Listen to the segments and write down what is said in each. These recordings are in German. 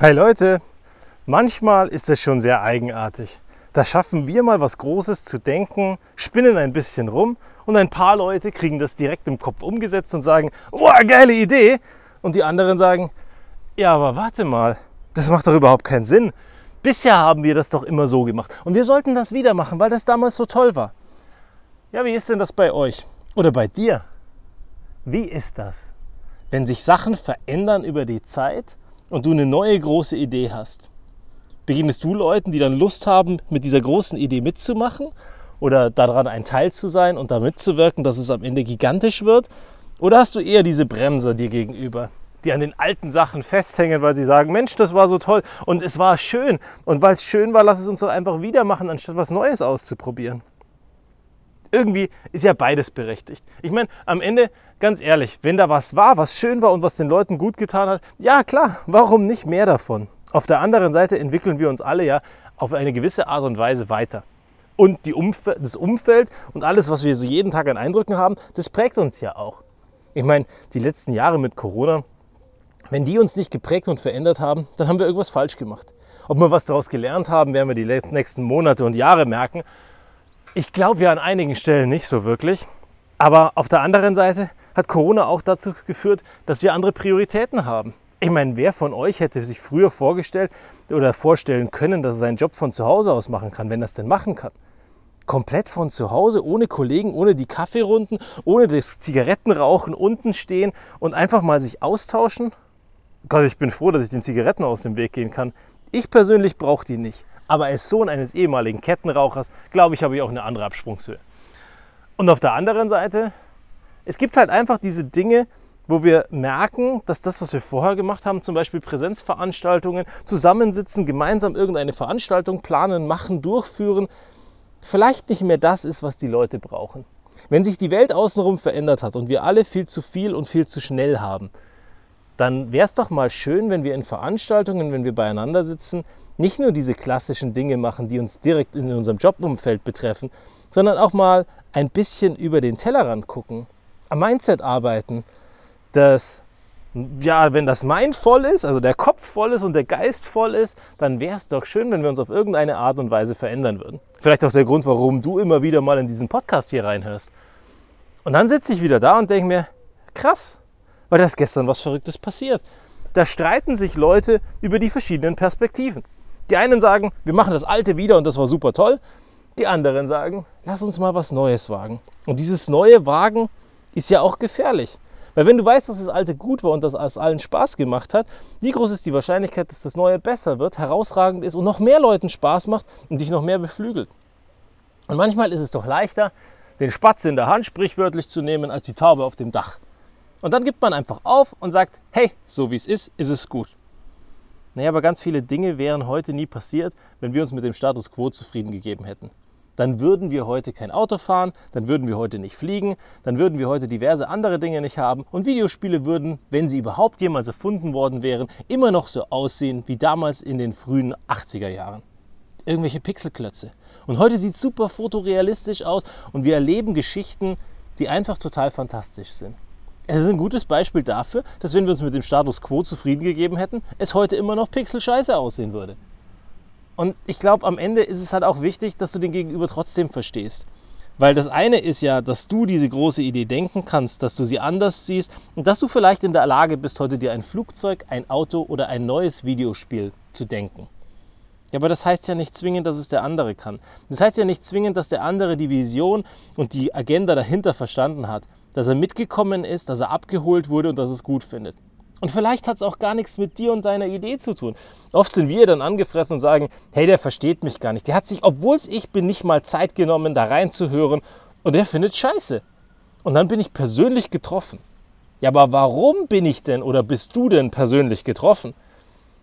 Hi Leute, manchmal ist es schon sehr eigenartig. Da schaffen wir mal was Großes zu denken, spinnen ein bisschen rum und ein paar Leute kriegen das direkt im Kopf umgesetzt und sagen, oh, geile Idee. Und die anderen sagen, ja, aber warte mal, das macht doch überhaupt keinen Sinn. Bisher haben wir das doch immer so gemacht und wir sollten das wieder machen, weil das damals so toll war. Ja, wie ist denn das bei euch oder bei dir? Wie ist das, wenn sich Sachen verändern über die Zeit und du eine neue große Idee hast, beginnest du Leuten, die dann Lust haben, mit dieser großen Idee mitzumachen oder daran ein Teil zu sein und da mitzuwirken, dass es am Ende gigantisch wird? Oder hast du eher diese Bremser dir gegenüber, die an den alten Sachen festhängen, weil sie sagen, Mensch, das war so toll und es war schön und weil es schön war, lass es uns doch einfach wieder machen, anstatt was Neues auszuprobieren. Irgendwie ist ja beides berechtigt. Ich meine, am Ende ganz ehrlich, wenn da was war, was schön war und was den Leuten gut getan hat, ja klar, warum nicht mehr davon? Auf der anderen Seite entwickeln wir uns alle ja auf eine gewisse Art und Weise weiter. Und Umf das Umfeld und alles, was wir so jeden Tag an Eindrücken haben, das prägt uns ja auch. Ich meine, die letzten Jahre mit Corona, wenn die uns nicht geprägt und verändert haben, dann haben wir irgendwas falsch gemacht. Ob wir was daraus gelernt haben, werden wir die nächsten Monate und Jahre merken. Ich glaube ja an einigen Stellen nicht so wirklich. Aber auf der anderen Seite hat Corona auch dazu geführt, dass wir andere Prioritäten haben. Ich meine, wer von euch hätte sich früher vorgestellt oder vorstellen können, dass er seinen Job von zu Hause aus machen kann, wenn er es denn machen kann? Komplett von zu Hause, ohne Kollegen, ohne die Kaffeerunden, ohne das Zigarettenrauchen unten stehen und einfach mal sich austauschen? Gott, ich bin froh, dass ich den Zigaretten aus dem Weg gehen kann. Ich persönlich brauche die nicht. Aber als Sohn eines ehemaligen Kettenrauchers, glaube ich, habe ich auch eine andere Absprungshöhe. Und auf der anderen Seite es gibt halt einfach diese Dinge, wo wir merken, dass das, was wir vorher gemacht haben, zum Beispiel Präsenzveranstaltungen, zusammensitzen, gemeinsam irgendeine Veranstaltung planen, machen, durchführen, vielleicht nicht mehr das ist, was die Leute brauchen. Wenn sich die Welt außenrum verändert hat und wir alle viel zu viel und viel zu schnell haben, dann wäre es doch mal schön, wenn wir in Veranstaltungen, wenn wir beieinander sitzen, nicht nur diese klassischen Dinge machen, die uns direkt in unserem Jobumfeld betreffen, sondern auch mal ein bisschen über den Tellerrand gucken am Mindset arbeiten, dass ja, wenn das Mind voll ist, also der Kopf voll ist und der Geist voll ist, dann wäre es doch schön, wenn wir uns auf irgendeine Art und Weise verändern würden. Vielleicht auch der Grund, warum du immer wieder mal in diesen Podcast hier reinhörst. Und dann sitze ich wieder da und denke mir, krass, weil da ist gestern was Verrücktes passiert. Da streiten sich Leute über die verschiedenen Perspektiven. Die einen sagen, wir machen das Alte wieder und das war super toll. Die anderen sagen, lass uns mal was Neues wagen. Und dieses neue Wagen ist ja auch gefährlich. Weil wenn du weißt, dass das alte gut war und dass es allen Spaß gemacht hat, wie groß ist die Wahrscheinlichkeit, dass das neue besser wird, herausragend ist und noch mehr Leuten Spaß macht und dich noch mehr beflügelt? Und manchmal ist es doch leichter, den Spatz in der Hand sprichwörtlich zu nehmen, als die Taube auf dem Dach. Und dann gibt man einfach auf und sagt, hey, so wie es ist, ist es gut. Naja, aber ganz viele Dinge wären heute nie passiert, wenn wir uns mit dem Status quo zufrieden gegeben hätten dann würden wir heute kein Auto fahren, dann würden wir heute nicht fliegen, dann würden wir heute diverse andere Dinge nicht haben und Videospiele würden, wenn sie überhaupt jemals erfunden worden wären, immer noch so aussehen wie damals in den frühen 80er Jahren. Irgendwelche Pixelklötze. Und heute sieht super fotorealistisch aus und wir erleben Geschichten, die einfach total fantastisch sind. Es ist ein gutes Beispiel dafür, dass wenn wir uns mit dem Status quo zufrieden gegeben hätten, es heute immer noch pixelscheiße aussehen würde. Und ich glaube, am Ende ist es halt auch wichtig, dass du den Gegenüber trotzdem verstehst. Weil das eine ist ja, dass du diese große Idee denken kannst, dass du sie anders siehst und dass du vielleicht in der Lage bist, heute dir ein Flugzeug, ein Auto oder ein neues Videospiel zu denken. Ja, aber das heißt ja nicht zwingend, dass es der andere kann. Das heißt ja nicht zwingend, dass der andere die Vision und die Agenda dahinter verstanden hat, dass er mitgekommen ist, dass er abgeholt wurde und dass es gut findet. Und vielleicht hat es auch gar nichts mit dir und deiner Idee zu tun. Oft sind wir dann angefressen und sagen, hey, der versteht mich gar nicht. Der hat sich, obwohl es ich bin, nicht mal Zeit genommen, da reinzuhören und der findet Scheiße. Und dann bin ich persönlich getroffen. Ja, aber warum bin ich denn oder bist du denn persönlich getroffen?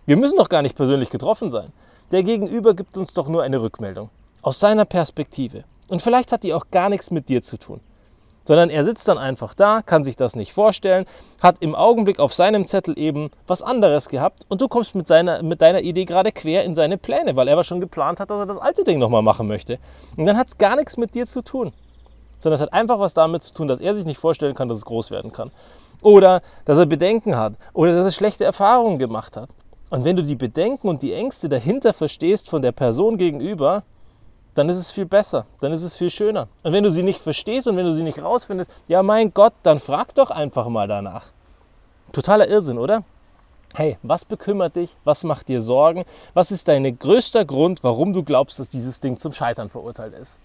Wir müssen doch gar nicht persönlich getroffen sein. Der Gegenüber gibt uns doch nur eine Rückmeldung. Aus seiner Perspektive. Und vielleicht hat die auch gar nichts mit dir zu tun sondern er sitzt dann einfach da, kann sich das nicht vorstellen, hat im Augenblick auf seinem Zettel eben was anderes gehabt und du kommst mit, seiner, mit deiner Idee gerade quer in seine Pläne, weil er aber schon geplant hat, dass er das alte Ding nochmal machen möchte. Und dann hat es gar nichts mit dir zu tun, sondern es hat einfach was damit zu tun, dass er sich nicht vorstellen kann, dass es groß werden kann. Oder dass er Bedenken hat oder dass er schlechte Erfahrungen gemacht hat. Und wenn du die Bedenken und die Ängste dahinter verstehst von der Person gegenüber, dann ist es viel besser, dann ist es viel schöner. Und wenn du sie nicht verstehst und wenn du sie nicht rausfindest, ja mein Gott, dann frag doch einfach mal danach. Totaler Irrsinn, oder? Hey, was bekümmert dich? Was macht dir Sorgen? Was ist dein größter Grund, warum du glaubst, dass dieses Ding zum Scheitern verurteilt ist?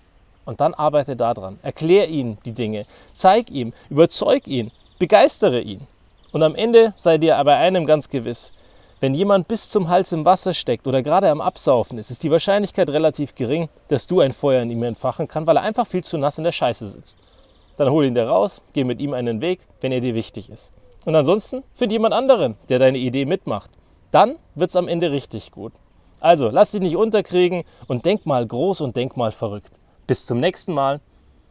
Und dann arbeite daran. Erklär ihm die Dinge. Zeig ihm, überzeug ihn, begeistere ihn. Und am Ende sei dir aber einem ganz gewiss, wenn jemand bis zum Hals im Wasser steckt oder gerade am Absaufen ist, ist die Wahrscheinlichkeit relativ gering, dass du ein Feuer in ihm entfachen kannst, weil er einfach viel zu nass in der Scheiße sitzt. Dann hol ihn da raus, geh mit ihm einen Weg, wenn er dir wichtig ist. Und ansonsten find jemand anderen, der deine Idee mitmacht. Dann wird's am Ende richtig gut. Also lass dich nicht unterkriegen und denk mal groß und denk mal verrückt. Bis zum nächsten Mal.